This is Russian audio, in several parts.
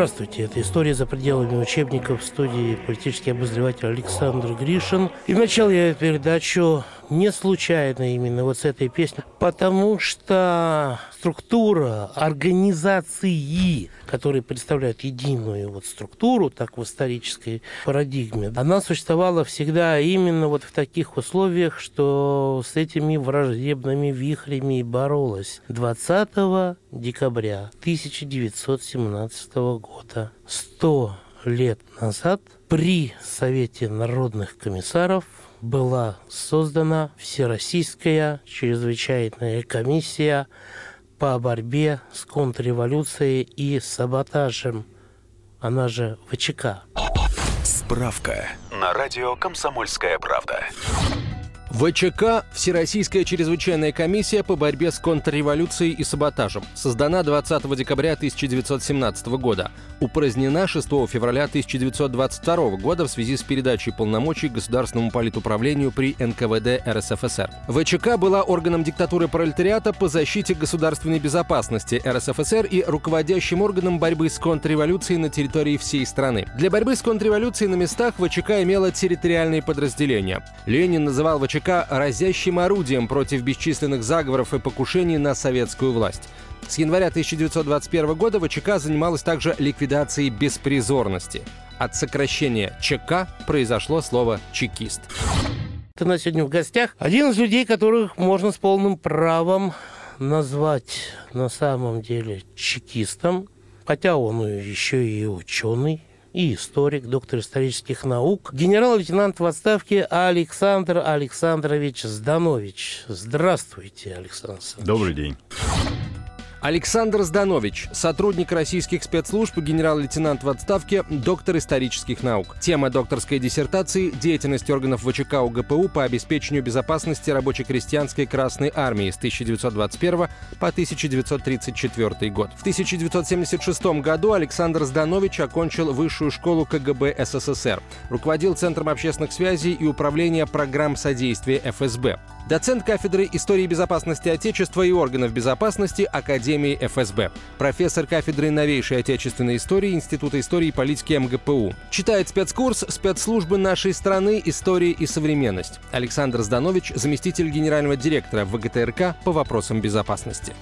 Здравствуйте, это «История за пределами учебников» в студии политический обозреватель Александр Гришин. И начал я передачу не случайно именно вот с этой песни, потому что структура организации, которые представляют единую вот структуру, так в исторической парадигме, она существовала всегда именно вот в таких условиях, что с этими враждебными вихрями и боролась. 20 декабря 1917 года, 100 лет назад, при Совете народных комиссаров была создана Всероссийская чрезвычайная комиссия по борьбе с контрреволюцией и саботажем, она же ВЧК. Справка на радио «Комсомольская правда». ВЧК – Всероссийская чрезвычайная комиссия по борьбе с контрреволюцией и саботажем. Создана 20 декабря 1917 года. Упразднена 6 февраля 1922 года в связи с передачей полномочий Государственному политуправлению при НКВД РСФСР. ВЧК была органом диктатуры пролетариата по защите государственной безопасности РСФСР и руководящим органом борьбы с контрреволюцией на территории всей страны. Для борьбы с контрреволюцией на местах ВЧК имела территориальные подразделения. Ленин называл ВЧК ЧК разящим орудием против бесчисленных заговоров и покушений на советскую власть. С января 1921 года ВЧК занималась также ликвидацией беспризорности. От сокращения ЧК произошло слово «чекист». У нас сегодня в гостях один из людей, которых можно с полным правом назвать на самом деле чекистом, хотя он еще и ученый, и историк, доктор исторических наук, генерал-лейтенант в отставке Александр Александрович Зданович. Здравствуйте, Александр Александрович. Добрый день. Александр Зданович, сотрудник российских спецслужб, генерал-лейтенант в отставке, доктор исторических наук. Тема докторской диссертации – деятельность органов ВЧК УГПУ по обеспечению безопасности рабоче-крестьянской Красной Армии с 1921 по 1934 год. В 1976 году Александр Зданович окончил Высшую школу КГБ СССР, руководил Центром общественных связей и управления программ содействия ФСБ. Доцент кафедры истории безопасности Отечества и органов безопасности Академии ФСБ. Профессор кафедры новейшей отечественной истории Института истории и политики МГПУ. Читает спецкурс «Спецслужбы нашей страны. История и современность». Александр Зданович, заместитель генерального директора ВГТРК по вопросам безопасности.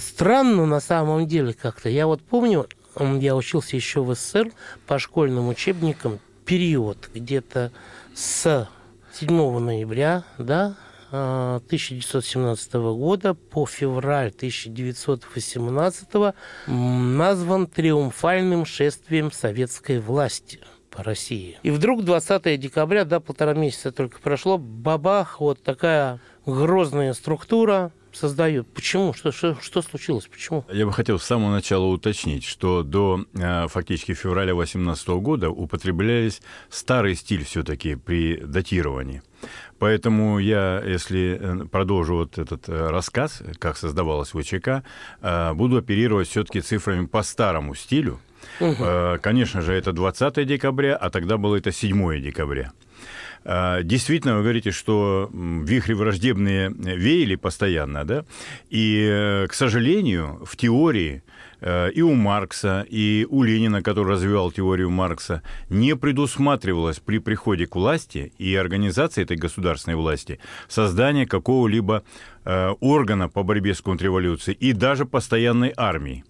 Странно на самом деле как-то. Я вот помню, я учился еще в СССР по школьным учебникам период где-то с 7 ноября, да, 1917 года по февраль 1918 назван триумфальным шествием советской власти по России. И вдруг 20 декабря, да, полтора месяца только прошло, бабах, вот такая грозная структура, создают. Почему? Что, что, что случилось? Почему? Я бы хотел с самого начала уточнить, что до э, фактически февраля 2018 года употреблялись старый стиль все-таки при датировании. Поэтому я, если э, продолжу вот этот э, рассказ, как создавалась ВЧК, э, буду оперировать все-таки цифрами по старому стилю. Угу. Конечно же, это 20 декабря, а тогда было это 7 декабря. Действительно, вы говорите, что вихри враждебные веяли постоянно, да? И, к сожалению, в теории Э, и у Маркса, и у Ленина, который развивал теорию Маркса, не предусматривалось при приходе к власти и организации этой государственной власти создание какого-либо э, органа по борьбе с контрреволюцией и даже постоянной армии.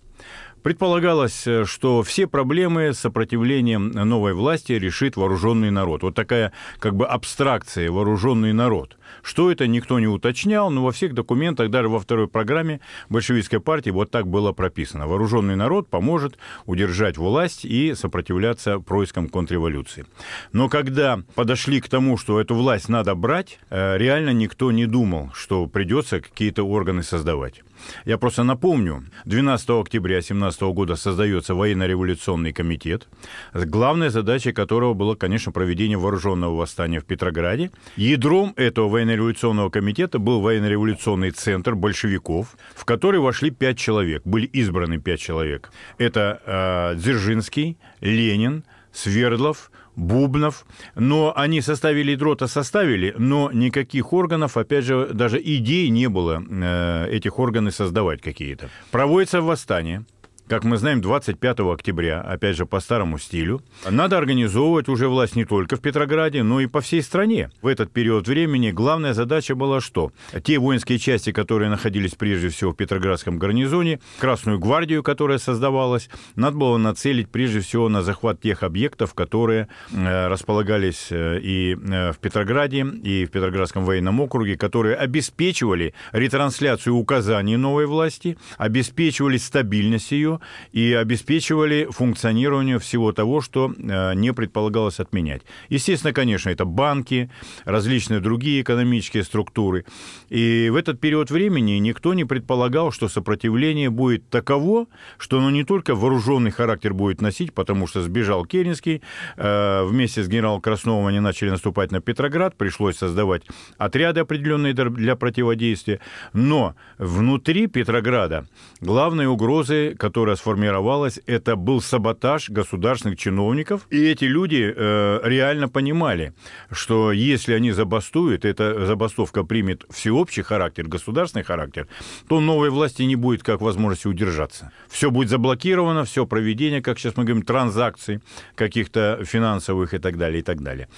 Предполагалось, э, что все проблемы с сопротивлением новой власти решит вооруженный народ. Вот такая как бы абстракция вооруженный народ. Что это, никто не уточнял, но во всех документах, даже во второй программе большевистской партии вот так было прописано. Вооруженный народ поможет удержать власть и сопротивляться проискам контрреволюции. Но когда подошли к тому, что эту власть надо брать, э, реально никто не думал, что придется какие-то органы создавать. Я просто напомню, 12 октября 17 года создается военно-революционный комитет, главной задачей которого было, конечно, проведение вооруженного восстания в Петрограде. Ядром этого военно-революционного комитета был военно-революционный центр большевиков, в который вошли пять человек, были избраны пять человек. Это э, Дзержинский, Ленин, Свердлов, Бубнов, но они составили ядро-то составили, но никаких органов, опять же, даже идей не было э, этих органов создавать какие-то. Проводится восстание, как мы знаем, 25 октября, опять же, по старому стилю, надо организовывать уже власть не только в Петрограде, но и по всей стране. В этот период времени главная задача была что? Те воинские части, которые находились прежде всего в Петроградском гарнизоне, Красную гвардию, которая создавалась, надо было нацелить прежде всего на захват тех объектов, которые э, располагались э, и э, в Петрограде, и в Петроградском военном округе, которые обеспечивали ретрансляцию указаний новой власти, обеспечивали стабильность ее, и обеспечивали функционирование всего того, что э, не предполагалось отменять. Естественно, конечно, это банки, различные другие экономические структуры. И в этот период времени никто не предполагал, что сопротивление будет таково, что оно не только вооруженный характер будет носить, потому что сбежал Керенский, э, вместе с генералом Красновым они начали наступать на Петроград, пришлось создавать отряды определенные для противодействия, но внутри Петрограда главной угрозой, которая которая сформировалась, это был саботаж государственных чиновников. И эти люди э, реально понимали, что если они забастуют, эта забастовка примет всеобщий характер, государственный характер, то новой власти не будет как возможности удержаться. Все будет заблокировано, все проведение, как сейчас мы говорим, транзакций каких-то финансовых и так далее, и так далее.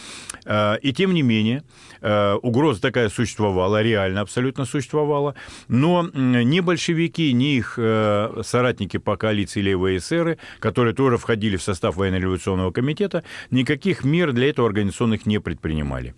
Э, и тем не менее, э, угроза такая существовала, реально абсолютно существовала, но ни большевики, ни их э, соратники по коалиции левые эсеры, которые тоже входили в состав военно-революционного комитета, никаких мер для этого организационных не предпринимали.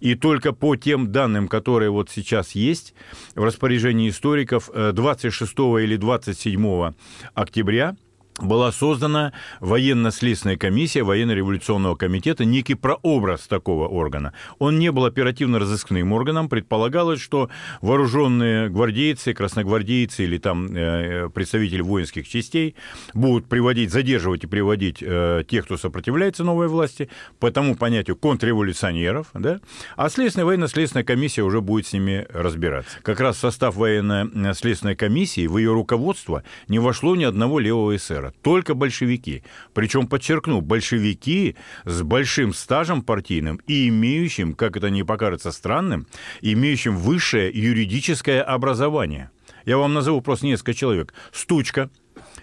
И только по тем данным, которые вот сейчас есть в распоряжении историков, 26 э, или 27 октября была создана военно-следственная комиссия военно-революционного комитета, некий прообраз такого органа. Он не был оперативно-розыскным органом. Предполагалось, что вооруженные гвардейцы, красногвардейцы или там э, представители воинских частей будут приводить, задерживать и приводить э, тех, кто сопротивляется новой власти, по тому понятию контрреволюционеров, да? а следственная военно-следственная комиссия уже будет с ними разбираться. Как раз состав военно-следственной комиссии, в ее руководство не вошло ни одного левого эсера СССР, только большевики. Причем, подчеркну, большевики с большим стажем партийным и имеющим, как это не покажется странным, имеющим высшее юридическое образование. Я вам назову просто несколько человек. Стучка –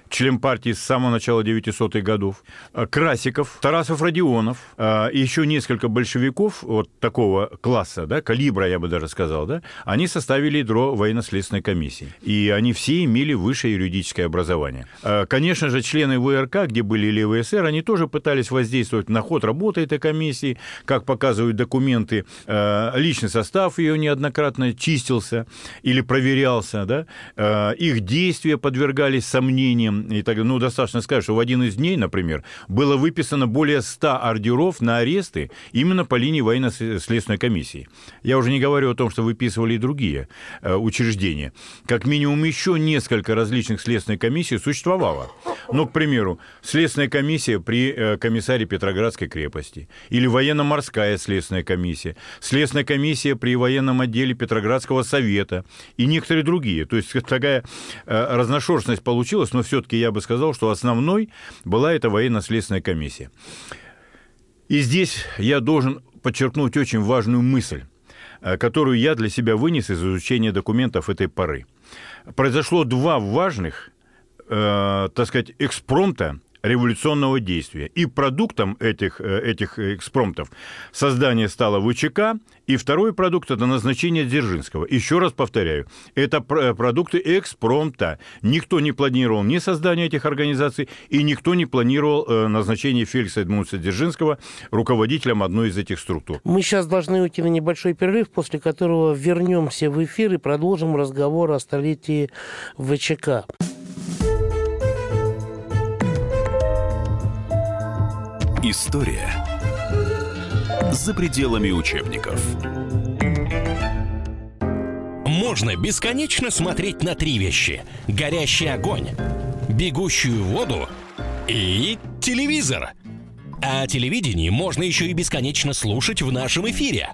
член партии с самого начала 900-х годов, а, Красиков, Тарасов Родионов, а, и еще несколько большевиков вот такого класса, да, калибра, я бы даже сказал, да, они составили ядро военно-следственной комиссии. И они все имели высшее юридическое образование. А, конечно же, члены ВРК, где были левые ССР, они тоже пытались воздействовать на ход работы этой комиссии, как показывают документы, личный состав ее неоднократно чистился или проверялся, да, их действия подвергались сомнениям, и так, ну, достаточно сказать, что в один из дней, например, было выписано более 100 ордеров на аресты именно по линии военно-следственной комиссии. Я уже не говорю о том, что выписывали и другие э, учреждения. Как минимум еще несколько различных следственных комиссий существовало. Ну, к примеру, следственная комиссия при э, комиссаре Петроградской крепости или военно-морская следственная комиссия, следственная комиссия при военном отделе Петроградского совета и некоторые другие. То есть такая э, разношерстность получилась, но все-таки я бы сказал, что основной была эта военно-следственная комиссия. И здесь я должен подчеркнуть очень важную мысль, э, которую я для себя вынес из изучения документов этой поры. Произошло два важных э, так сказать, экспромта революционного действия. И продуктом этих, э, этих экспромтов создание стало ВЧК, и второй продукт – это назначение Дзержинского. Еще раз повторяю, это э, продукты экспромта. Никто не планировал ни создание этих организаций, и никто не планировал э, назначение Феликса Эдмундса Дзержинского руководителем одной из этих структур. Мы сейчас должны уйти на небольшой перерыв, после которого вернемся в эфир и продолжим разговор о столетии ВЧК. История за пределами учебников можно бесконечно смотреть на три вещи. Горящий огонь, бегущую воду и телевизор. А телевидение можно еще и бесконечно слушать в нашем эфире.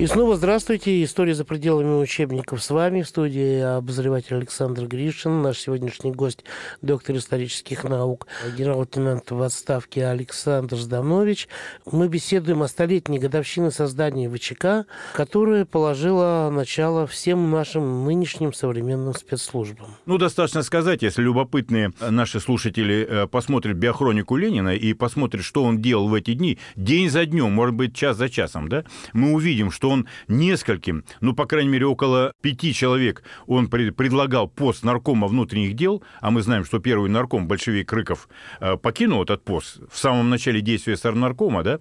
И снова здравствуйте. История за пределами учебников с вами. В студии обозреватель Александр Гришин. Наш сегодняшний гость, доктор исторических наук, генерал-лейтенант в отставке Александр Зданович. Мы беседуем о столетней годовщине создания ВЧК, которая положила начало всем нашим нынешним современным спецслужбам. Ну, достаточно сказать, если любопытные наши слушатели э, посмотрят биохронику Ленина и посмотрят, что он делал в эти дни, день за днем, может быть, час за часом, да, мы увидим, что он нескольким, ну, по крайней мере, около пяти человек он предлагал пост наркома внутренних дел, а мы знаем, что первый нарком, большевик Рыков, э, покинул этот пост в самом начале действия Сарнаркома, да,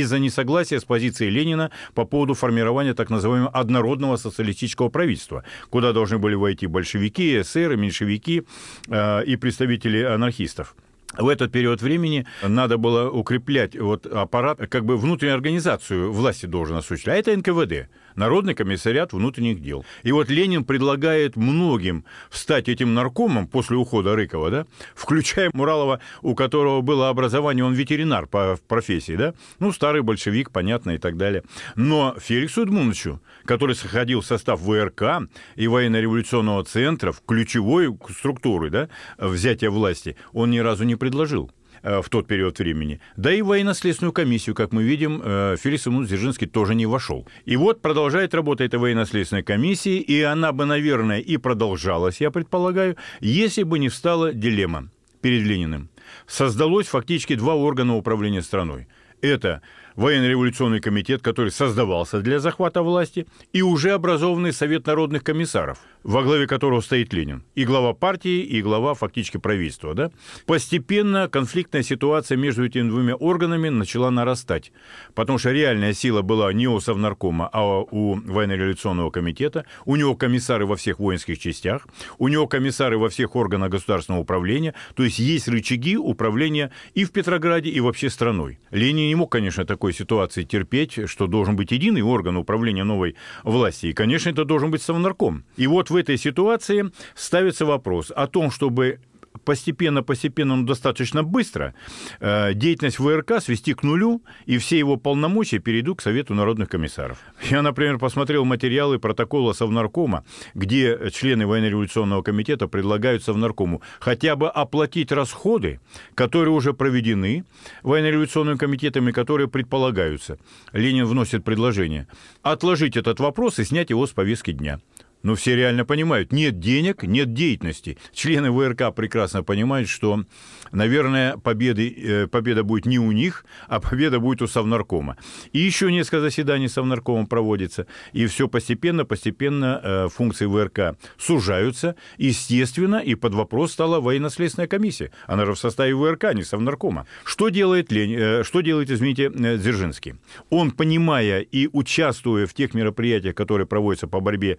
из-за несогласия с позицией Ленина по поводу формирования так называемого однородного социалистического правительства, куда должны были войти большевики, эсеры, меньшевики э, и представители анархистов в этот период времени надо было укреплять вот аппарат, как бы внутреннюю организацию власти должен осуществлять. А это НКВД. Народный комиссариат внутренних дел. И вот Ленин предлагает многим стать этим наркомом после ухода Рыкова, да, включая Муралова, у которого было образование, он ветеринар по профессии, да, ну, старый большевик, понятно, и так далее. Но Феликсу Эдмундовичу, который сохранил состав ВРК и военно-революционного центра в ключевой структуры, да, взятия власти, он ни разу не предложил. Э, в тот период времени. Да и военно-следственную комиссию, как мы видим, э, Феликс Иванович Дзержинский тоже не вошел. И вот продолжает работа эта военно-следственная комиссия, и она бы, наверное, и продолжалась, я предполагаю, если бы не встала дилемма перед Лениным. Создалось фактически два органа управления страной. Это военно-революционный комитет, который создавался для захвата власти, и уже образованный Совет народных комиссаров, во главе которого стоит Ленин, и глава партии, и глава фактически правительства. Да? Постепенно конфликтная ситуация между этими двумя органами начала нарастать, потому что реальная сила была не у Совнаркома, а у военно-революционного комитета, у него комиссары во всех воинских частях, у него комиссары во всех органах государственного управления, то есть есть рычаги управления и в Петрограде, и вообще страной. Ленин не мог, конечно, такой ситуации терпеть, что должен быть единый орган управления новой власти. И, конечно, это должен быть Совнарком. И вот в этой ситуации ставится вопрос о том, чтобы постепенно-постепенно, но достаточно быстро э, деятельность ВРК свести к нулю, и все его полномочия перейдут к Совету народных комиссаров. Я, например, посмотрел материалы протокола Совнаркома, где члены военно-революционного комитета предлагают Совнаркому хотя бы оплатить расходы, которые уже проведены военно-революционным комитетом которые предполагаются. Ленин вносит предложение отложить этот вопрос и снять его с повестки дня. Но все реально понимают, нет денег, нет деятельности. Члены ВРК прекрасно понимают, что, наверное, победы, э, победа будет не у них, а победа будет у Совнаркома. И еще несколько заседаний Совнаркома проводится, и все постепенно, постепенно э, функции ВРК сужаются. Естественно, и под вопрос стала военно-следственная комиссия. Она же в составе ВРК, а не Совнаркома. Что делает, Лень, э, что делает извините, Дзержинский? Он, понимая и участвуя в тех мероприятиях, которые проводятся по борьбе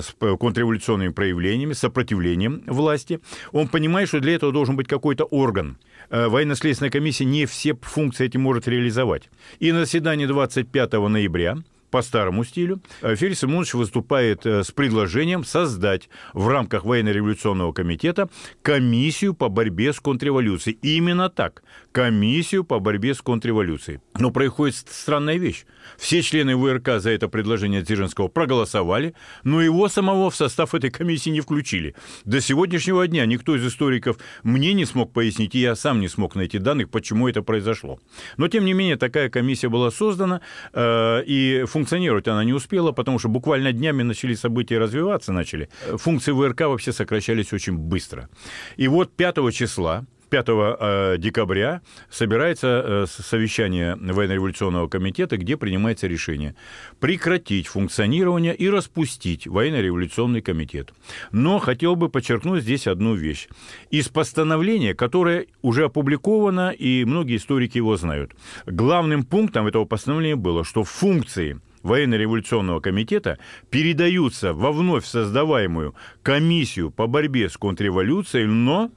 с контрреволюционными проявлениями, сопротивлением власти. Он понимает, что для этого должен быть какой-то орган. Э, военно-следственная комиссия не все функции эти может реализовать. И на заседании 25 ноября по старому стилю, э, Феликс Имонович выступает э, с предложением создать в рамках военно-революционного комитета комиссию по борьбе с контрреволюцией. Именно так. Комиссию по борьбе с контрреволюцией. Но происходит странная вещь. Все члены ВРК за это предложение Дзержинского проголосовали, но его самого в состав этой комиссии не включили. До сегодняшнего дня никто из историков мне не смог пояснить, и я сам не смог найти данных, почему это произошло. Но, тем не менее, такая комиссия была создана, э, и функционировать она не успела, потому что буквально днями начали события развиваться, начали. Функции ВРК вообще сокращались очень быстро. И вот 5 числа 5 декабря собирается совещание военно-революционного комитета, где принимается решение прекратить функционирование и распустить военно-революционный комитет. Но хотел бы подчеркнуть здесь одну вещь. Из постановления, которое уже опубликовано, и многие историки его знают, главным пунктом этого постановления было, что функции военно-революционного комитета передаются во вновь создаваемую комиссию по борьбе с контрреволюцией, но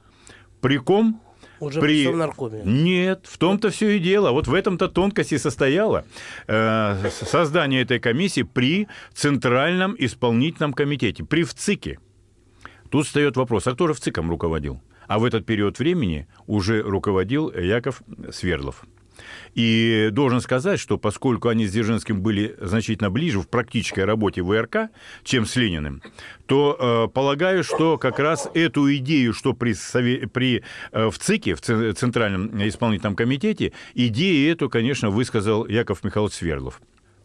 при ком уже при... в наркоме. Нет, в том-то все и дело. Вот в этом-то тонкости состояло э, создание этой комиссии при Центральном исполнительном комитете, при ВЦИКе. Тут встает вопрос, а кто же ВЦИКом руководил? А в этот период времени уже руководил Яков Свердлов. И должен сказать, что поскольку они с Дзержинским были значительно ближе в практической работе ВРК, чем с Лениным, то э, полагаю, что как раз эту идею, что при, при, э, в ЦИКе, в Центральном исполнительном комитете, идею эту, конечно, высказал Яков Михайлович Свердлов.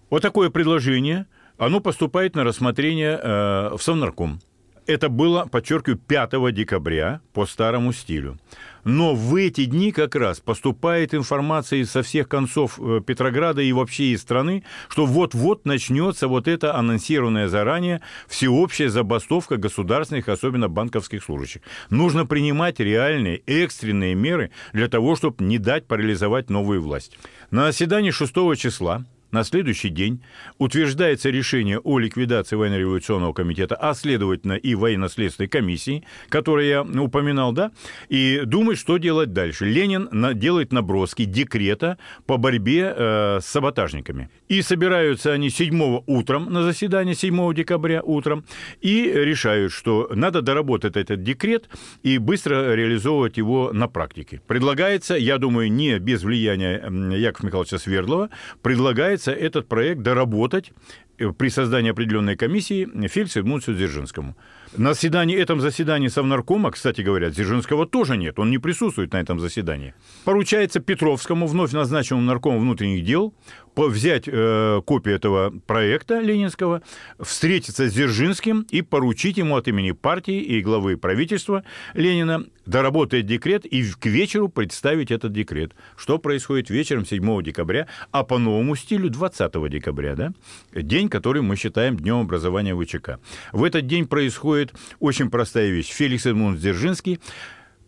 Вот такое предложение, оно поступает на рассмотрение э, в Совнарком. Это было, подчеркиваю, 5 декабря по старому стилю. Но в эти дни как раз поступает информация со всех концов э, Петрограда и вообще из страны, что вот-вот начнется вот эта анонсированная заранее всеобщая забастовка государственных, особенно банковских служащих. Нужно принимать реальные, экстренные меры для того, чтобы не дать парализовать новую власть. На заседании 6 числа на следующий день утверждается решение о ликвидации военно-революционного комитета, а следовательно и военно-следственной комиссии, которую я упоминал, да, и думает, что делать дальше. Ленин делает наброски декрета по борьбе э, с саботажниками. И собираются они 7 утром на заседание, 7 декабря утром, и решают, что надо доработать этот декрет и быстро реализовывать его на практике. Предлагается, я думаю, не без влияния Якова Михайловича Свердлова, предлагается пытается этот проект доработать э, при создании определенной комиссии Фельдсу Эдмунсу Дзержинскому. На заседании, этом заседании Совнаркома, кстати говоря, Дзержинского тоже нет, он не присутствует на этом заседании. Поручается Петровскому, вновь назначенному наркому внутренних дел, взять э, копию этого проекта ленинского, встретиться с Дзержинским и поручить ему от имени партии и главы правительства Ленина доработать декрет и к вечеру представить этот декрет. Что происходит вечером 7 декабря, а по новому стилю 20 декабря, да? день, который мы считаем днем образования ВЧК. В этот день происходит очень простая вещь. Феликс Эдмунд Дзержинский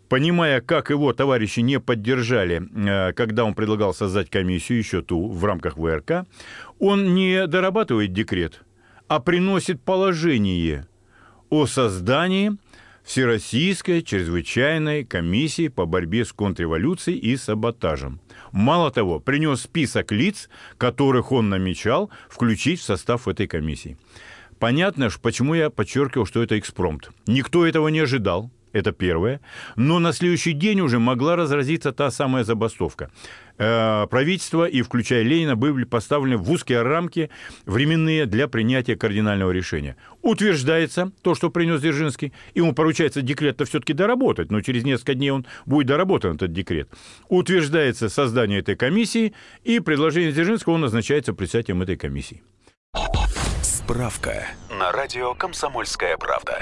понимая, как его товарищи не поддержали, э, когда он предлагал создать комиссию, еще ту, в рамках ВРК, он не дорабатывает декрет, а приносит положение о создании Всероссийской чрезвычайной комиссии по борьбе с контрреволюцией и саботажем. Мало того, принес список лиц, которых он намечал включить в состав этой комиссии. Понятно, почему я подчеркивал, что это экспромт. Никто этого не ожидал. Это первое. Но на следующий день уже могла разразиться та самая забастовка. Э, правительство, и включая Ленина, были поставлены в узкие рамки временные для принятия кардинального решения. Утверждается то, что принес Дзержинский, ему поручается декрет-то все-таки доработать, но через несколько дней он будет доработан, этот декрет. Утверждается создание этой комиссии, и предложение Дзержинского он назначается председателем этой комиссии. Справка на радио «Комсомольская правда».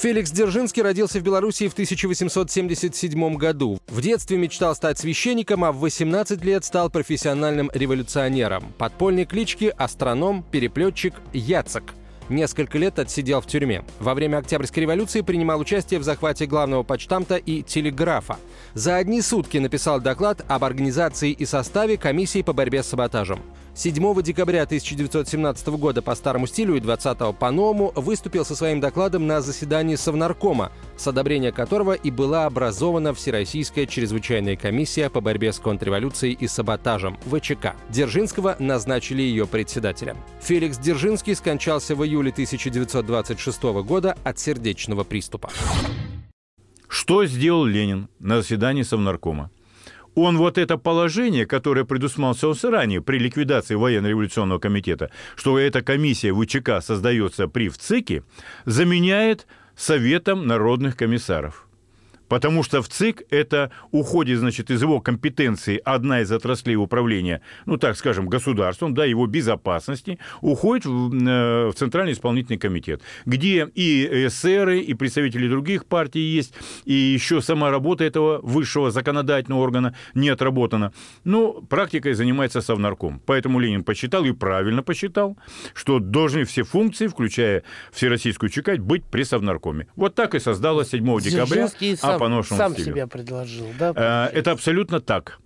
Феликс Дзержинский родился в Белоруссии в 1877 году. В детстве мечтал стать священником, а в 18 лет стал профессиональным революционером. Подпольной клички – астроном, переплетчик, Яцек – Несколько лет отсидел в тюрьме. Во время Октябрьской революции принимал участие в захвате главного почтамта и телеграфа. За одни сутки написал доклад об организации и составе комиссии по борьбе с саботажем. 7 декабря 1917 года по старому стилю и 20 по новому выступил со своим докладом на заседании Совнаркома, с одобрения которого и была образована Всероссийская чрезвычайная комиссия по борьбе с контрреволюцией и саботажем ВЧК. Дзержинского назначили ее председателем. Феликс Дзержинский скончался в июле 1926 года от сердечного приступа. Что сделал Ленин на заседании Совнаркома? Он вот это положение, которое предусматривалось ранее при ликвидации военно-революционного комитета, что эта комиссия ВЧК создается при ВЦИКе, заменяет Советом народных комиссаров. Потому что в ЦИК это уходит, значит, из его компетенции одна из отраслей управления, ну, так скажем, государством, да, его безопасности, уходит в, э, в Центральный исполнительный комитет, где и эсеры, и представители других партий есть, и еще сама работа этого высшего законодательного органа не отработана. Но практикой занимается Совнарком. Поэтому Ленин посчитал, и правильно посчитал, что должны все функции, включая Всероссийскую ЧК, быть при Совнаркоме. Вот так и создалось 7 декабря А сам, стилю. себя предложил, да? Э, Это абсолютно так.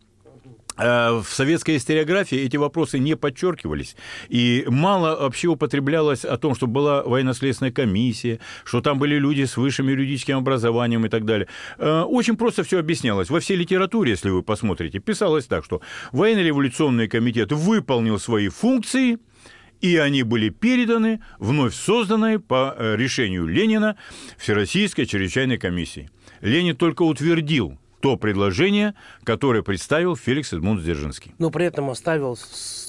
Э, В советской историографии эти вопросы не подчеркивались, и мало вообще употреблялось о том, что была военно-следственная комиссия, что там были люди с высшим юридическим образованием и так далее. Э, Очень просто все объяснялось. Во всей литературе, если вы посмотрите, писалось так, что военно-революционный комитет выполнил свои функции, и они были переданы вновь созданной по решению Ленина Всероссийской чрезвычайной комиссии. Ленин только утвердил то предложение, которое представил Феликс Эдмунд Дзержинский. Но при этом оставил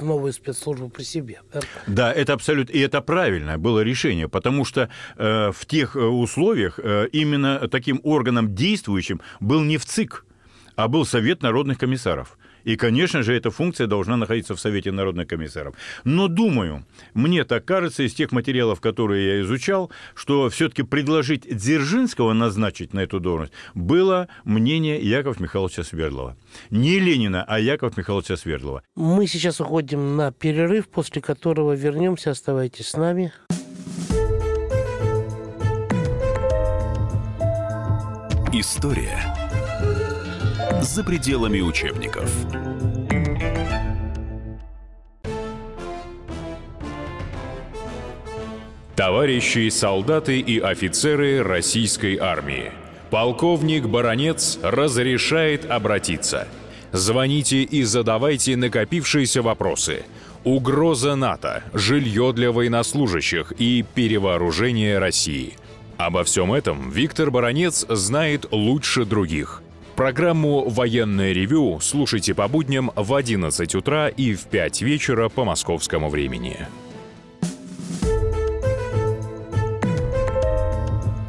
новую спецслужбу при себе. да? Да, это абсолютно, и это правильное было решение, потому что э, в тех э, условиях э, именно таким органом действующим был не в ЦИК, а был Совет народных комиссаров. И, конечно же, эта функция должна находиться в Совете народных комиссаров. Но думаю, мне так кажется, из тех материалов, которые я изучал, что все-таки предложить Дзержинского назначить на эту должность было мнение Якова Михайловича Свердлова. Не Ленина, а Якова Михайловича Свердлова. Мы сейчас уходим на перерыв, после которого вернемся. Оставайтесь с нами. История за пределами учебников. Товарищи солдаты и офицеры российской армии. Полковник Баронец разрешает обратиться. Звоните и задавайте накопившиеся вопросы. Угроза НАТО, жилье для военнослужащих и перевооружение России. Обо всем этом Виктор Баронец знает лучше других. Программу «Военное ревю» слушайте по будням в 11 утра и в 5 вечера по московскому времени.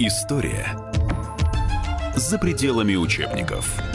История за пределами учебников.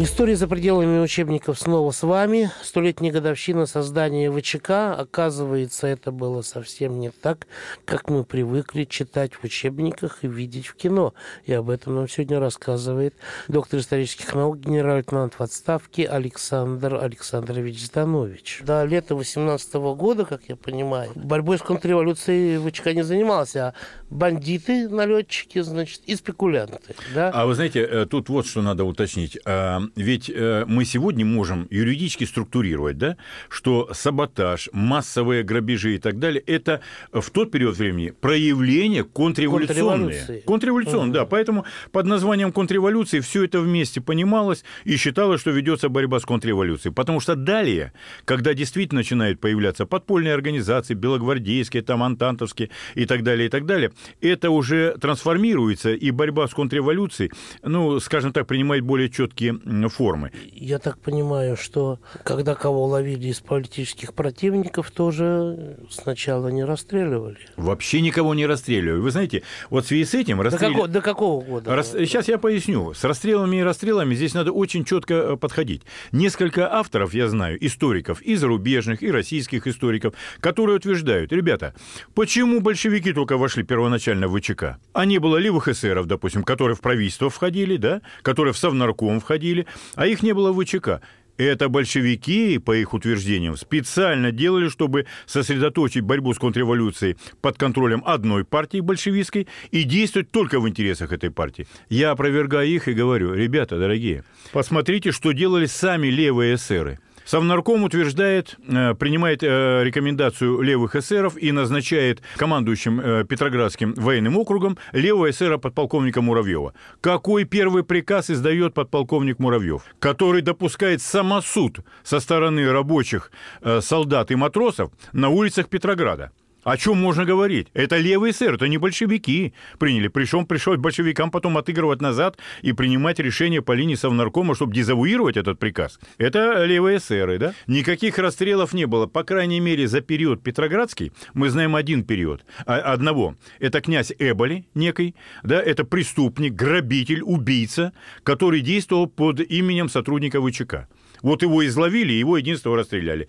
История за пределами учебников снова с вами. Столетняя годовщина создания ВЧК. Оказывается, это было совсем не так, как мы привыкли читать в учебниках и видеть в кино. И об этом нам сегодня рассказывает доктор исторических наук, генерал-лейтенант в отставке Александр Александрович Зданович. До лета 18 года, как я понимаю, борьбой с контрреволюцией ВЧК не занимался, а бандиты, налетчики, значит, и спекулянты. Да? А вы знаете, э, тут вот что надо уточнить. А, Ведь э, мы сегодня можем юридически структурировать, да, что саботаж, массовые грабежи и так далее, это в тот период времени проявление контрреволюционные. Контрреволюционные, да. Поэтому под названием контрреволюции все это вместе понималось и считалось, что ведется борьба с контрреволюцией. Потому что далее, когда действительно начинают появляться подпольные организации, белогвардейские, там, антантовские и так далее, и так далее, это уже трансформируется, и борьба с контрреволюцией, ну, скажем так, принимает более четкие формы. Я так понимаю, что когда кого ловили из политических противников, тоже сначала не расстреливали. Вообще никого не расстреливают. Вы знаете, вот в связи с этим До, расстрел... какого, до какого года? Рас- Сейчас я поясню. С расстрелами и расстрелами здесь надо очень четко э, подходить. Несколько авторов, я знаю, историков, и зарубежных, и российских историков, которые утверждают, ребята, почему большевики только вошли первоначально в ВЧК? А не было левых эсеров, допустим, которые в правительство входили, да, которые в Совнарком входили, а их не было в ВЧК. Это большевики, по их утверждениям, специально делали, чтобы сосредоточить борьбу с контрреволюцией под контролем одной партии большевистской и действовать только в интересах этой партии. Я опровергаю их и говорю, ребята, дорогие, посмотрите, что делали сами левые эсеры. Совнарком утверждает, э, принимает э, рекомендацию левых эсеров и назначает командующим э, Петроградским военным округом левого эсера подполковника Муравьева. Какой первый приказ издает подполковник Муравьев, который допускает самосуд со стороны рабочих, солдат и матросов на улицах Петрограда? О чем можно говорить? Это левый эсер, это не большевики приняли. Пришел, пришел большевикам потом отыгрывать назад и принимать решение по линии Совнаркома, чтобы дезавуировать этот приказ. Это левые эсеры, да? Никаких расстрелов не было. По крайней мере, за период Петроградский мы знаем один период. А, одного. Это князь Эболи некий, да, это преступник, грабитель, убийца, который действовал под именем сотрудника ВЧК. Вот его изловили, его единственного расстреляли.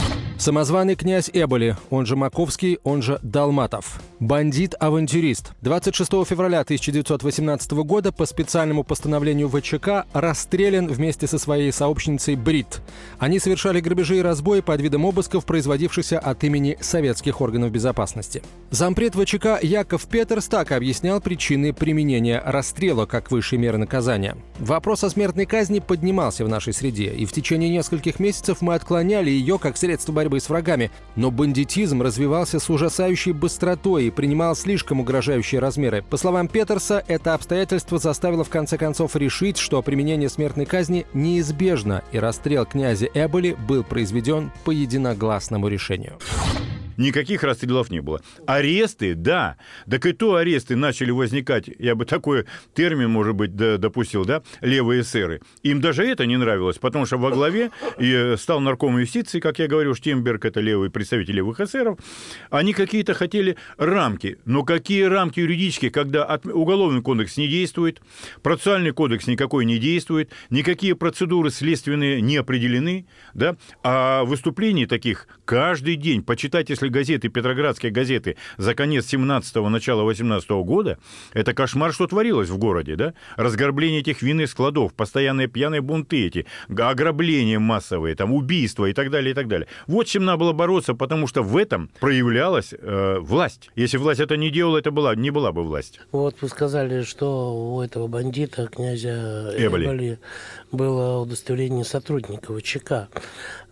Самозваный князь Эболи, он же Маковский, он же Далматов. Бандит-авантюрист. 26 февраля 1918 года по специальному постановлению ВЧК расстрелян вместе со своей сообщницей Брит. Они совершали грабежи и разбои под видом обысков, производившихся от имени советских органов безопасности. Зампред ВЧК Яков Петерс так объяснял причины применения расстрела как высшей меры наказания. Вопрос о смертной казни поднимался в нашей среде, и в течение нескольких месяцев мы отклоняли ее как средство борьбы с врагами. Но бандитизм развивался с ужасающей быстротой и принимал слишком угрожающие размеры. По словам Петерса, это обстоятельство заставило в конце концов решить, что применение смертной казни неизбежно, и расстрел князя Эболи был произведен по единогласному решению. Никаких расстрелов не было. Аресты, да. Так и то аресты начали возникать, я бы такой термин, может быть, допустил, да, левые эсеры. Им даже это не нравилось, потому что во главе и стал нарком юстиции, как я говорю, Штемберг, это левый представитель левых эсеров, они какие-то хотели рамки. Но какие рамки юридические, когда уголовный кодекс не действует, процессуальный кодекс никакой не действует, никакие процедуры следственные не определены, да, а выступлений таких каждый день, почитайте если газеты, петроградские газеты за конец 17-го, начало 18 -го года, это кошмар, что творилось в городе, да? Разграбление этих винных складов, постоянные пьяные бунты эти, ограбления массовые, там, убийства и так далее, и так далее. Вот чем надо было бороться, потому что в этом проявлялась э, власть. Если власть это не делала, это была, не была бы власть. Вот вы сказали, что у этого бандита, князя Эболи, Эболи было удостоверение сотрудника ВЧК.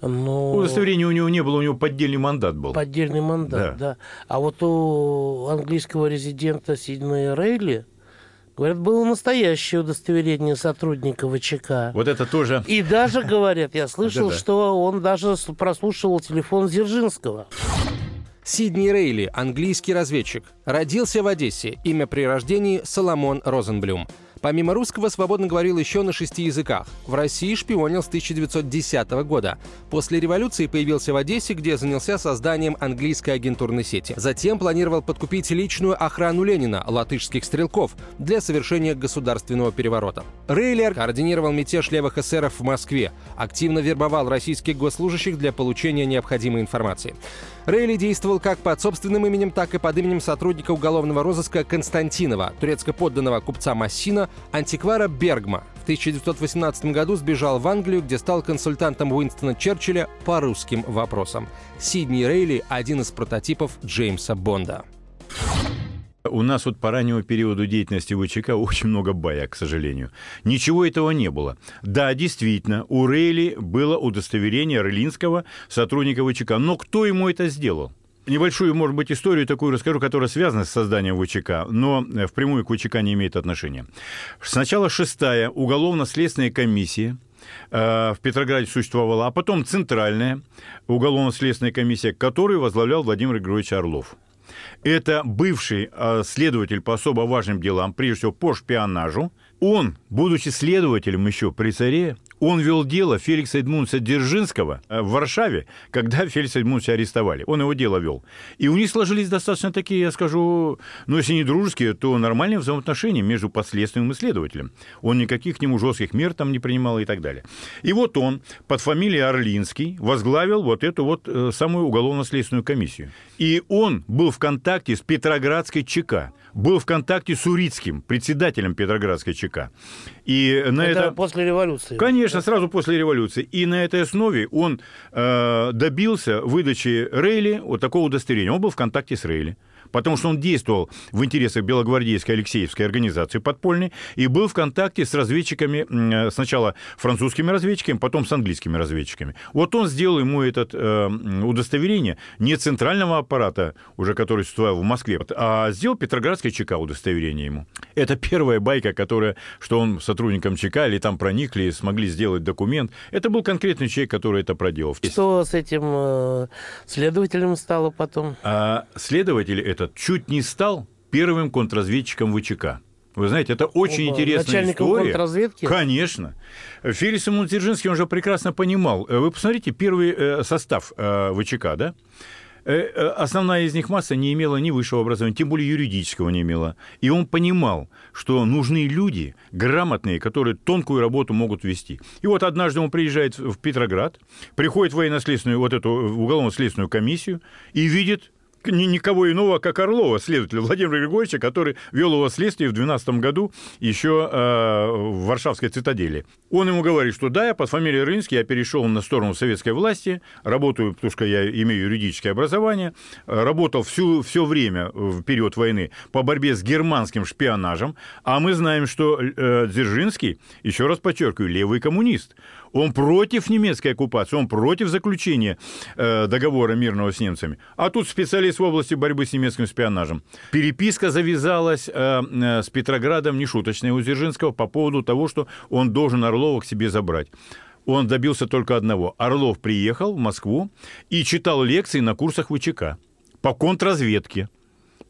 Но... Удостоверения у него не было, у него поддельный мандат был. Поддельный мандат, да. да. А вот у английского резидента Сиднея Рейли, Говорят, было настоящее удостоверение сотрудника ВЧК. Вот это тоже... И даже, говорят, я слышал, что он даже прослушивал телефон Дзержинского. Сидни Рейли, английский разведчик. Родился в Одессе. Имя при рождении Соломон Розенблюм. Помимо русского, свободно говорил еще на шести языках. В России шпионил с 1910 года. После революции появился в Одессе, где занялся созданием английской агентурной сети. Затем планировал подкупить личную охрану Ленина, латышских стрелков, для совершения государственного переворота. Рейлер координировал мятеж левых эсеров в Москве, активно вербовал российских госслужащих для получения необходимой информации. Рейли действовал как под собственным именем, так и под именем сотрудника уголовного розыска Константинова, турецко-подданного купца Массина, антиквара Бергма. В 1918 году сбежал в Англию, где стал консультантом Уинстона Черчилля по русским вопросам. Сидни Рейли – один из прототипов Джеймса Бонда. У нас вот по раннему периоду деятельности ВЧК очень много баек, к сожалению. Ничего этого не было. Да, действительно, у Рейли было удостоверение Рейлинского сотрудника ВЧК. Но кто ему это сделал? Небольшую, может быть, историю такую расскажу, которая связана с созданием ВЧК, но впрямую к ВЧК не имеет отношения. Сначала шестая уголовно-следственная комиссия э, в Петрограде существовала, а потом центральная уголовно-следственная комиссия, которую возглавлял Владимир Григорьевич Орлов. Это бывший э, следователь по особо важным делам, прежде всего по шпионажу. Он, будучи следователем еще при царе, он вел дело Феликса Эдмундса Дзержинского э, в Варшаве, когда Феликса Эдмундса арестовали. Он его дело вел. И у них сложились достаточно такие, я скажу, ну, если не дружеские, то нормальные взаимоотношения между подследственным и следователем. Он никаких к нему жестких мер там не принимал и так далее. И вот он под фамилией Орлинский возглавил вот эту вот э, самую уголовно-следственную комиссию. И он был в контакте с Петроградской ЧК был в контакте с Урицким, председателем Петроградской ЧК. И на это, это после революции. Конечно, сразу после революции. И на этой основе он э, добился выдачи Рейли вот такого удостоверения. Он был в контакте с Рейли. Потому что он действовал в интересах Белогвардейской Алексеевской организации подпольной и был в контакте с разведчиками, сначала французскими разведчиками, потом с английскими разведчиками. Вот он сделал ему это э, удостоверение не центрального аппарата, уже который существовал в Москве, а сделал Петроградское ЧК удостоверение ему. Это первая байка, которая, что он сотрудником ЧК или там проникли, смогли сделать документ. Это был конкретный человек, который это проделал. Что с этим э, следователем стало потом? А следователь этот чуть не стал первым контрразведчиком ВЧК. Вы знаете, это очень Оба. интересная Начальником история. контрразведки? Конечно. Феликс Имон Дзержинский, он же прекрасно понимал. Вы посмотрите, первый э, состав э, ВЧК, да? Э, э, Основная из них масса не имела ни высшего образования, тем более юридического не имела. И он понимал, что нужны люди грамотные, которые тонкую работу могут вести. И вот однажды он приезжает в Петроград, приходит в военно-следственную, вот эту уголовно-следственную комиссию и видит никого иного, как Орлова, следователя Владимира Григорьевича, который вел его следствие в 2012 году еще э, в Варшавской цитадели. Он ему говорит, что да, я под фамилией Рынский, я перешел на сторону советской власти, работаю, потому что я имею юридическое образование, работал всю, все время в период войны по борьбе с германским шпионажем, а мы знаем, что э, Дзержинский, еще раз подчеркиваю, левый коммунист. Он против немецкой оккупации, он против заключения э, договора мирного с немцами. А тут специалист в области борьбы с немецким шпионажем. Переписка завязалась э, э, с Петроградом нешуточная у Дзержинского по поводу того, что он должен Орлова к себе забрать. Он добился только одного. Орлов приехал в Москву и читал лекции на курсах ВЧК по контрразведке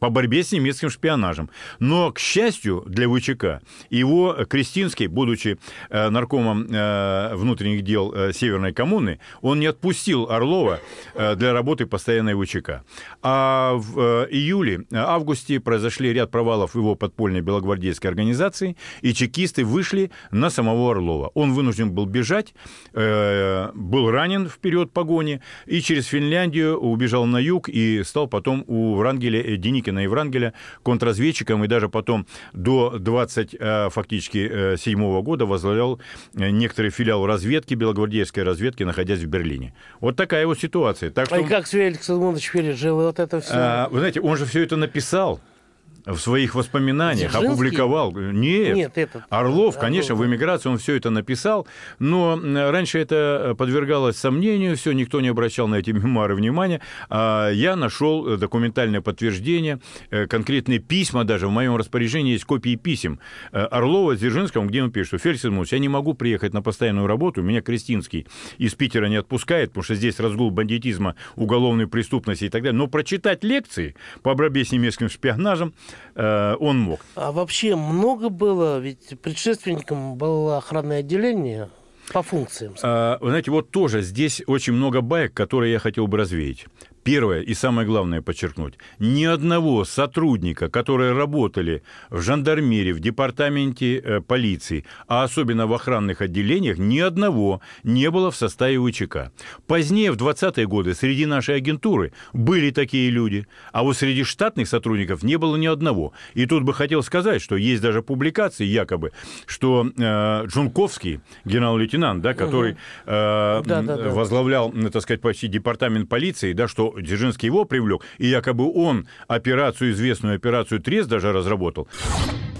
по борьбе с немецким шпионажем. Но, к счастью для ВЧК, его Крестинский, будучи э, наркомом э, внутренних дел э, Северной коммуны, он не отпустил Орлова для работы постоянной ВЧК. А в июле, августе произошли ряд провалов его подпольной белогвардейской организации, и чекисты вышли на самого Орлова. Он вынужден был бежать, был ранен в период погони, и через Финляндию убежал на юг и стал потом у Врангеля э, Деникина и Врангеля контрразведчиком, и даже потом до 20, э, фактически, э, седьмого года возглавлял э, некоторый филиал разведки, белогвардейской разведки, находясь в Берлине. Вот такая вот ситуация. Так А что, и как Феликс Эдмундович пережил вот это все? а, вы знаете, он же все это написал в своих воспоминаниях, Дзержинский? опубликовал. Нет, Нет, этот. Орлов, Орлов, конечно, в да. эмиграции он все это написал, но раньше это подвергалось сомнению, все, никто не обращал на эти мемуары внимания. А я нашел э, документальное подтверждение, э, конкретные письма даже, в моем распоряжении есть копии писем э, Орлова, Дзержинского, где он пишет, что Феликс я не могу приехать на постоянную работу, меня Крестинский из Питера не отпускает, потому что здесь разгул бандитизма, уголовной преступности и так далее, но прочитать лекции по борьбе с немецким шпионажем э, он мог. А вообще много было, ведь предшественником было охранное отделение по функциям. А, Вы знаете, вот тоже здесь очень много баек, которые я хотел бы развеять. Первое и самое главное подчеркнуть. Ни одного сотрудника, которые работали в жандармерии, в департаменте э, полиции, а особенно в охранных отделениях, ни одного не было в составе ВЧК. Позднее, в 20-е годы, среди нашей агентуры были такие люди, а вот среди штатных сотрудников не было ни одного. И тут бы хотел сказать, что есть даже публикации якобы, что э, Джунковский, генерал-лейтенант, да, который э, Да-да-да. возглавлял, ну, так сказать, почти департамент полиции, да, что Дзержинский его привлек, и якобы он операцию, известную операцию «Трест» даже разработал.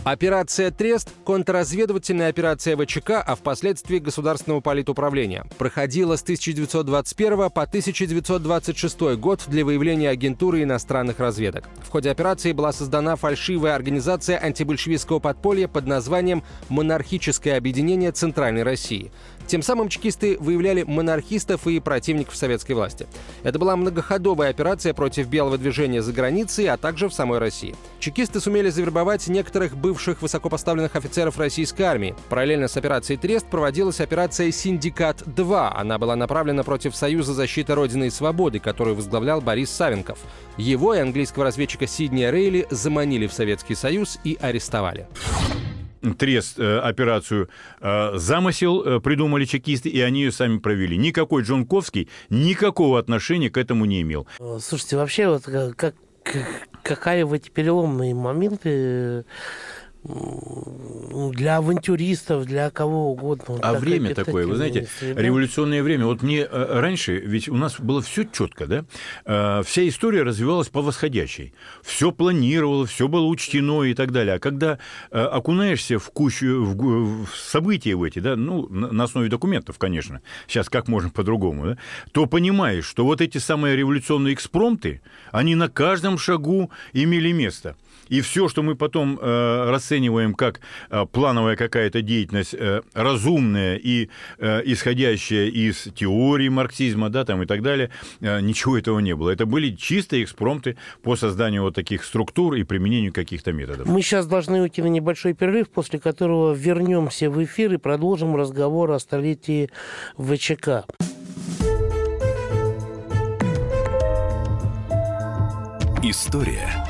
Операция «Трест» — контрразведывательная операция ВЧК, а впоследствии Государственного политуправления. Проходила с 1921 по 1926 год для выявления агентуры иностранных разведок. В ходе операции была создана фальшивая организация антибольшевистского подполья под названием «Монархическое объединение Центральной России». Тем самым чекисты выявляли монархистов и противников советской власти. Это была многоходовая операция против белого движения за границей, а также в самой России. Чекисты сумели завербовать некоторых бывших высокопоставленных офицеров российской армии. Параллельно с операцией «Трест» проводилась операция «Синдикат-2». Она была направлена против Союза защиты Родины и Свободы, который возглавлял Борис Савинков. Его и английского разведчика Сиднея Рейли заманили в Советский Союз и арестовали. Трест, э, операцию э, «Замысел» э, придумали чекисты, и они ее сами провели. Никакой Джунковский никакого отношения к этому не имел. Слушайте, вообще, вот как, как- какая в эти переломные моменты для авантюристов, для кого угодно. А время такое, вы знаете, революционное время. Вот мне э, раньше, ведь у нас было все четко, да? Э, вся история развивалась по восходящей. Все планировалось, все было учтено и так далее. А когда э, окунаешься в кучу в, в события в эти, да, ну, на основе документов, конечно, сейчас как можно по-другому, да, то понимаешь, что вот эти самые революционные экспромты, они на каждом шагу имели место. И все, что мы потом э, расцениваем как э, плановая какая-то деятельность, э, разумная и э, исходящая из теории марксизма, да, там и так далее, э, ничего этого не было. Это были чистые экспромты по созданию вот таких структур и применению каких-то методов. Мы сейчас должны уйти на небольшой перерыв, после которого вернемся в эфир и продолжим разговор о столетии ВЧК. История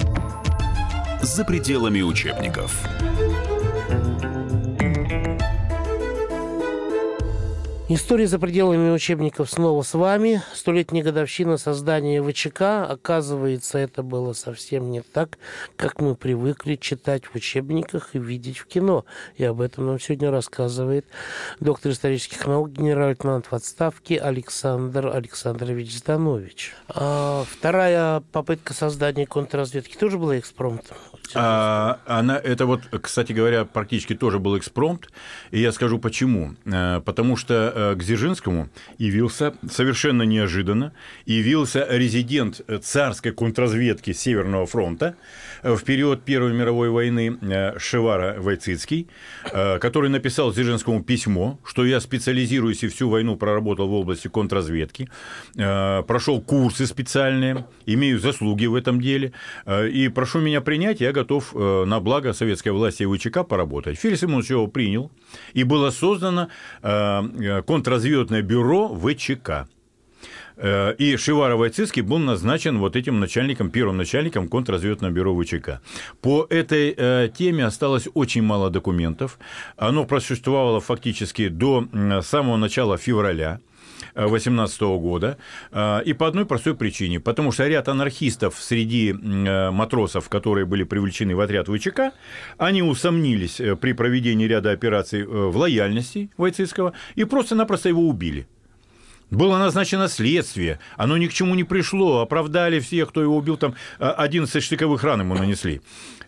за пределами учебников. История за пределами учебников снова с вами. Столетняя годовщина создания ВЧК. Оказывается, это было совсем не так, как мы привыкли читать в учебниках и видеть в кино. И об этом нам сегодня рассказывает доктор исторических наук, генерал-лейтенант в отставке Александр Александрович Зданович. А вторая попытка создания контрразведки тоже была экспромтом? А, она, это вот, кстати говоря, практически тоже был экспромт. И я скажу почему. Э, потому что э, к Дзержинскому явился совершенно неожиданно, явился резидент царской контрразведки Северного фронта в период Первой мировой войны э, Шевара Войцицкий, который написал Дзержинскому письмо, что я специализируюсь и всю войну проработал в области контрразведки, прошел курсы специальные, имею заслуги в этом деле, и прошу меня принять, я готов э, на благо советской власти и ВЧК поработать. Феликс Симонович его принял, и было создано э, э, контрразведное бюро ВЧК. И Шиваров Айцицкий был назначен вот этим начальником, первым начальником контрразведного бюро ВЧК. По этой теме осталось очень мало документов. Оно просуществовало фактически до самого начала февраля. 2018 года. А, и по одной простой причине. Потому что ряд анархистов среди э, матросов, которые были привлечены в отряд ВЧК, они усомнились э, при проведении ряда операций э, в лояльности Войцицкого и просто-напросто его убили. Было назначено следствие, оно ни к чему не пришло, оправдали всех, кто его убил, там 11 штыковых ран ему нанесли.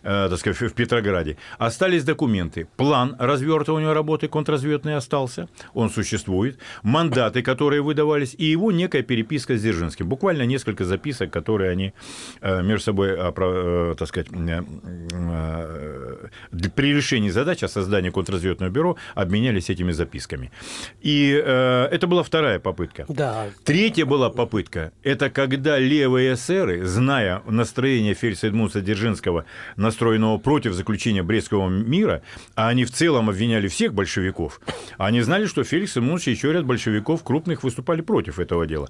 Э, так сказать, в Петрограде. Остались документы. План развертывания работы контрразведной остался, он существует. Мандаты, которые выдавались, и его некая переписка с Дзержинским. Буквально несколько записок, которые они э, между собой, э, так сказать, при решении задач о создании контрразведного бюро обменялись этими записками. И это была вторая попытка. Да. Третья была попытка. Это когда левые эсеры, зная настроение Фельдса Эдмунса Дзержинского на настроенного против заключения Брестского мира, а они в целом обвиняли всех большевиков, они знали, что Феликс Семенович и еще ряд большевиков крупных выступали против этого дела.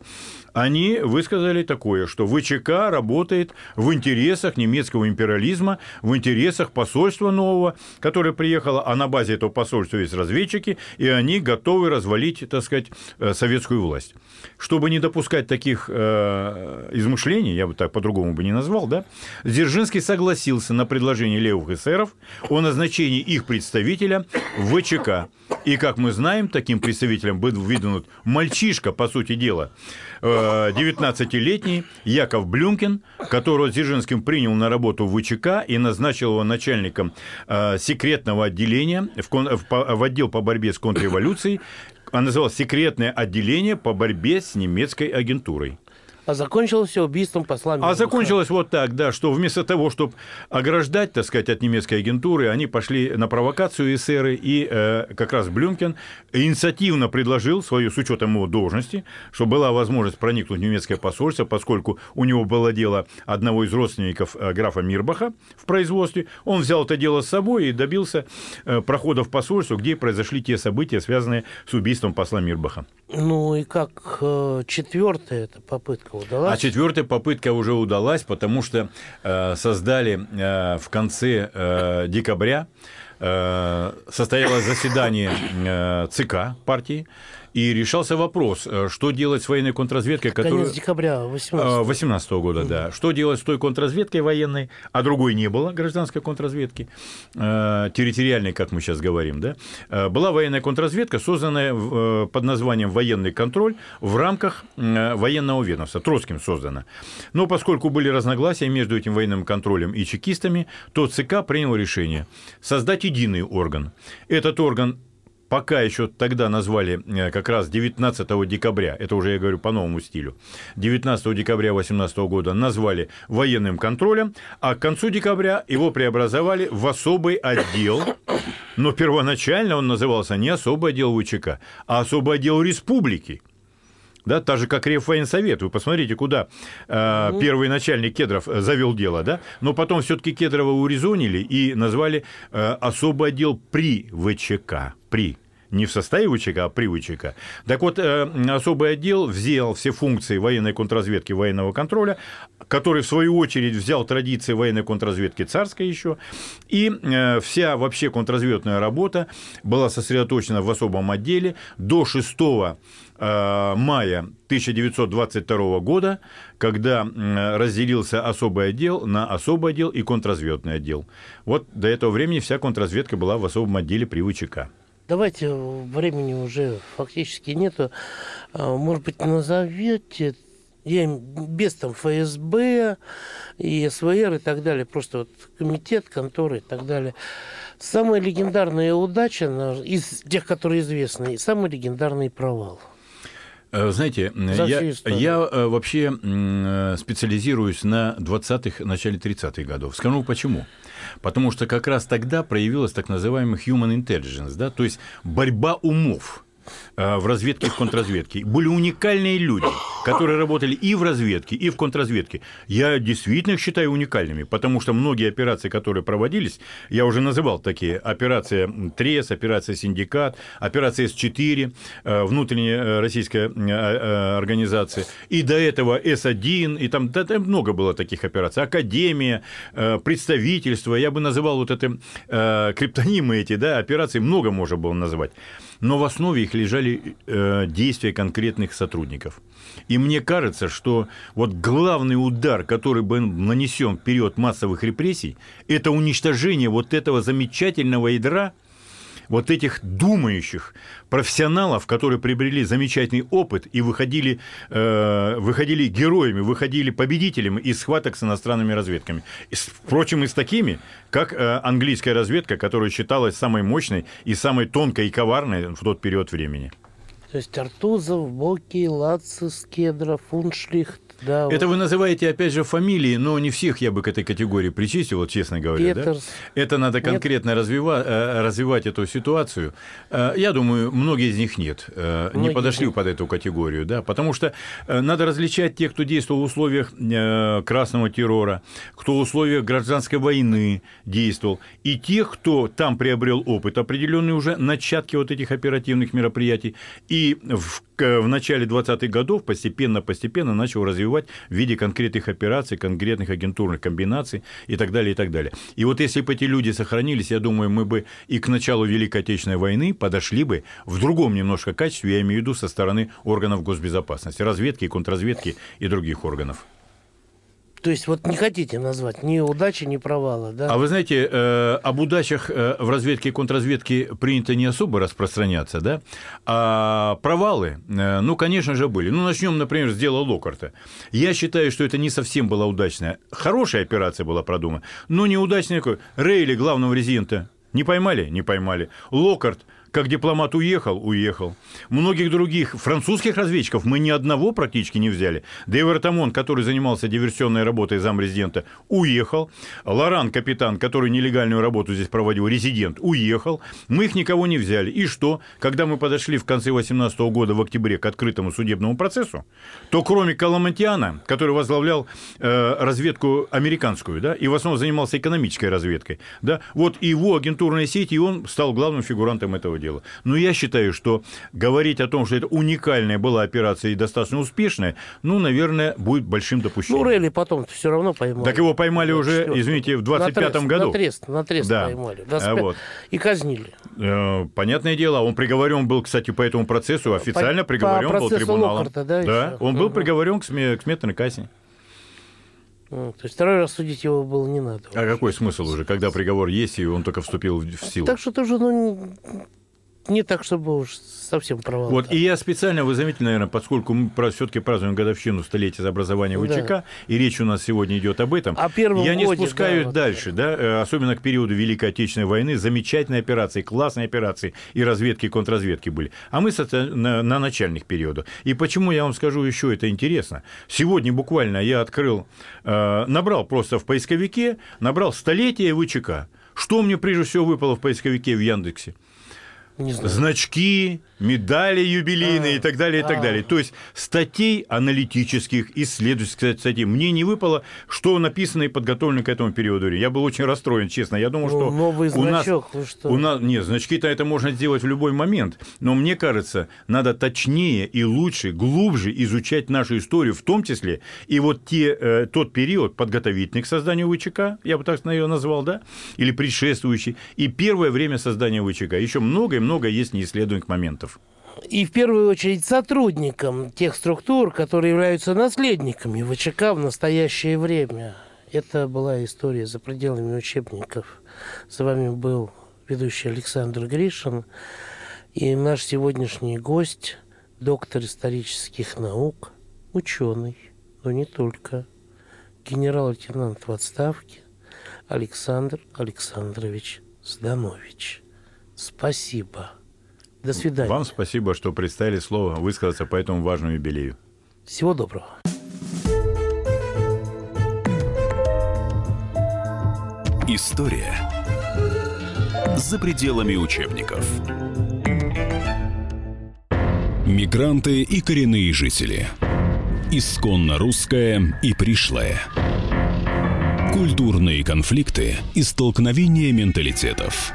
Они высказали такое, что ВЧК работает в интересах немецкого империализма, в интересах посольства нового, которое приехало, а на базе этого посольства есть разведчики, и они готовы развалить, так сказать, э, советскую власть. Чтобы не допускать таких э, измышлений, я бы так по-другому бы не назвал, да, Дзержинский согласился на предложение левых эсеров о назначении их представителя в ВЧК. И, как мы знаем, таким представителем был выдвинут мальчишка, по сути дела, 19-летний э, Яков Блюмкин, которого Дзержинским принял на работу в ВЧК и назначил его начальником э, секретного отделения в отдел по борьбе с контрреволюцией. Он называл «Секретное отделение по борьбе с немецкой агентурой». А закончилось все убийством посла А Мирбаха. закончилось вот так, да, что вместо того, чтобы ограждать, так сказать, от немецкой агентуры, они пошли на провокацию эсеры, и э, как раз Блюмкин инициативно предложил свою, с учетом его должности, что была возможность проникнуть в немецкое посольство, поскольку у него было дело одного из родственников э, графа Мирбаха в производстве. Он взял это дело с собой и добился э, прохода в посольство, где произошли те события, связанные с убийством посла Мирбаха. Ну и как э, четвертая эта попытка удалась? А четвертая попытка уже удалась, потому что э, создали э, в конце э, декабря э, состоялось заседание э, ЦК партии, и решался вопрос, э, что делать с военной контрразведкой, которая... Конец декабря 18 18 года, да. Что делать с той контрразведкой военной, а другой не было, гражданской контрразведки, э, территориальной, как мы сейчас говорим, да. Э, Была военная контрразведка, созданная под названием «Военный контроль» в рамках военного ведомства, Троцким создана. Но поскольку были разногласия между этим военным контролем и чекистами, то ЦК принял решение создать единый орган. Этот орган пока еще тогда назвали э, как раз 19 декабря, это уже я говорю по новому стилю, 19 декабря 2018 года назвали военным контролем, а к концу декабря его преобразовали в особый отдел, но первоначально он назывался не особый отдел ВЧК, а особый отдел республики. Да, так же, как Реввоенсовет. Вы посмотрите, куда э, первый начальник Кедров э, завел дело, да? Но потом все-таки Кедрова урезонили и назвали э, особый отдел при ВЧК. При не в составе ВЧК, а при ВЧК. Так вот, э, особый отдел взял все функции военной контрразведки, военного контроля, который, в свою очередь, взял традиции военной контрразведки царской еще, и э, вся вообще контрразведная работа была сосредоточена в особом отделе до 6 э, мая 1922 года, когда разделился особый отдел на особый отдел и контрразведный отдел. Вот до этого времени вся контрразведка была в особом отделе при ВЧК. Давайте, времени уже фактически нету. А, Может быть, назовете, я без там ФСБ и СВР и так далее, просто вот комитет, конторы и так далее. Самая легендарная удача из тех, которые известны, и самый легендарный провал. Э, Знаете, я, я э, вообще э, специализируюсь на 20-х, начале 30-х годов. Скажу почему. Потому что как раз тогда проявилась так называемый human intelligence, да, то есть борьба умов в разведке и в контрразведке. Были уникальные люди, которые работали и в разведке, и в контрразведке. Я действительно их считаю уникальными, потому что многие операции, которые проводились, я уже называл такие, операция Трест, операция Синдикат, операция С-4, э, внутренняя э, российская э, э, организация, и до этого С-1, и там, да, там много было таких операций, Академия, э, представительство, я бы называл вот это э, криптонимы эти, да, операции, много можно было называть. Но в основе их лежали э, действия конкретных сотрудников. И мне кажется, что вот главный удар, который был нанесен в период массовых репрессий, это уничтожение вот этого замечательного ядра, вот этих думающих профессионалов, которые приобрели замечательный опыт и выходили, э, выходили героями, выходили победителями из схваток с иностранными разведками. И, впрочем, и с такими, как э, английская разведка, которая считалась самой мощной и самой тонкой и коварной в тот период времени. То есть Артузов, Боки, Лацис, Кедров, Фуншлихт, да, Это вот вы называете, опять же, фамилии, но не всех я бы к этой категории причислил, вот честно говоря. да? Петерс. Это надо конкретно развива- э, развивать эту ситуацию. Э, Я думаю, многие из них нет, э, не Многие подошли нет. под эту категорию, да, потому что надо различать тех, кто действовал в условиях красного террора, кто в условиях гражданской войны действовал, и тех, кто там приобрел опыт, определенные уже начатки вот этих оперативных мероприятий, и в, в начале 20-х годов постепенно-постепенно начал развивать в виде конкретных операций, конкретных агентурных комбинаций и так далее, и так далее. И вот если бы эти люди сохранились, я думаю, мы бы и к началу Великой Отечественной войны подошли бы в другом немножко качестве, я имею в виду со стороны органов госбезопасности, разведки, контрразведки и других органов. То есть вот не хотите назвать ни удачи, ни провала, да? А вы знаете, э, об удачах э, в разведке и контрразведке принято не особо распространяться, да? А провалы, э, ну, конечно же, были. Ну, начнем, например, с дела Локарта. Я считаю, что это не совсем была удачная. Хорошая операция была продумана, но неудачная. Рейли, главного резидента, не поймали? Не поймали. Локарт, как дипломат уехал, уехал. Многих других французских разведчиков мы ни одного практически не взяли. Дэйвер Тамон, который занимался диверсионной работой замрезидента, уехал. Лоран, капитан, который нелегальную работу здесь проводил, резидент, уехал. Мы их никого не взяли. И что? Когда мы подошли в конце 18 года, в октябре, к открытому судебному процессу, то кроме Каламантиана, который возглавлял э, разведку американскую, да, и в основном занимался экономической разведкой, да, вот его агентурная сеть, и он стал главным фигурантом этого дела. Но я считаю, что говорить о том, что это уникальная была операция и достаточно успешная, ну, наверное, будет большим допущением. Ну, Релли потом все равно поймали. Так его поймали уже, 24-м. извините, в На 25-м трест, году. На трест, на трест Да. поймали. В А 25 вот. И казнили. Э, Понятное дело, он приговорен был, кстати, по этому процессу, официально по приговорен был процессу трибуналом. Локкарта, да, еще? он был приговорен к, сме- к смертной казни. То есть второй раз судить его было не надо. А какой смысл уже, когда приговор есть, и он только вступил в в силу? Так что тоже, ну, не так, чтобы уж совсем провал. Вот, да. и я специально, вы заметили, наверное, поскольку мы все-таки празднуем годовщину столетия образования Да. ВЧК, и речь у нас сегодня идет об этом, О первом я не годе, спускаюсь да, вот. дальше, да, э, особенно к периоду Великой Отечественной войны, замечательные операции, классные операции, и разведки, и контрразведки были. А мы на, на начальных периодах. И почему я вам скажу еще это интересно? Сегодня буквально я открыл, э, набрал просто в поисковике, набрал столетие ВЧК. Что мне прежде всего выпало в поисковике в Яндексе? Не знаю. значки, медали юбилейные А, и так далее, и так а. далее. То есть статей аналитических, исследовательских статей. Мне не выпало, что написано и подготовлено к этому периоду. Я был очень расстроен, честно. Я думал, Ну, что новый у нас, значок, что? у нас нет, значки-то это можно сделать в любой момент. Но мне кажется, надо точнее и лучше, глубже изучать нашу историю, в том числе и вот те, э, тот период подготовительный к созданию ВЧК, я бы так ее назвал, да, или предшествующий, и первое время создания ВЧК. Еще много и много есть неисследуемых моментов. И в первую очередь сотрудникам тех структур, которые являются наследниками ВЧК в настоящее время. Это была история за пределами учебников. С вами был ведущий Александр Гришин и наш сегодняшний гость, доктор исторических наук, ученый, но не только, генерал-лейтенант в отставке Александр Александрович Зданович. Спасибо. До свидания. Вам спасибо, что представили слово высказаться по этому важному юбилею. Всего доброго. История за пределами учебников. Мигранты и коренные жители. Исконно русское и пришлое. Культурные конфликты и столкновения менталитетов.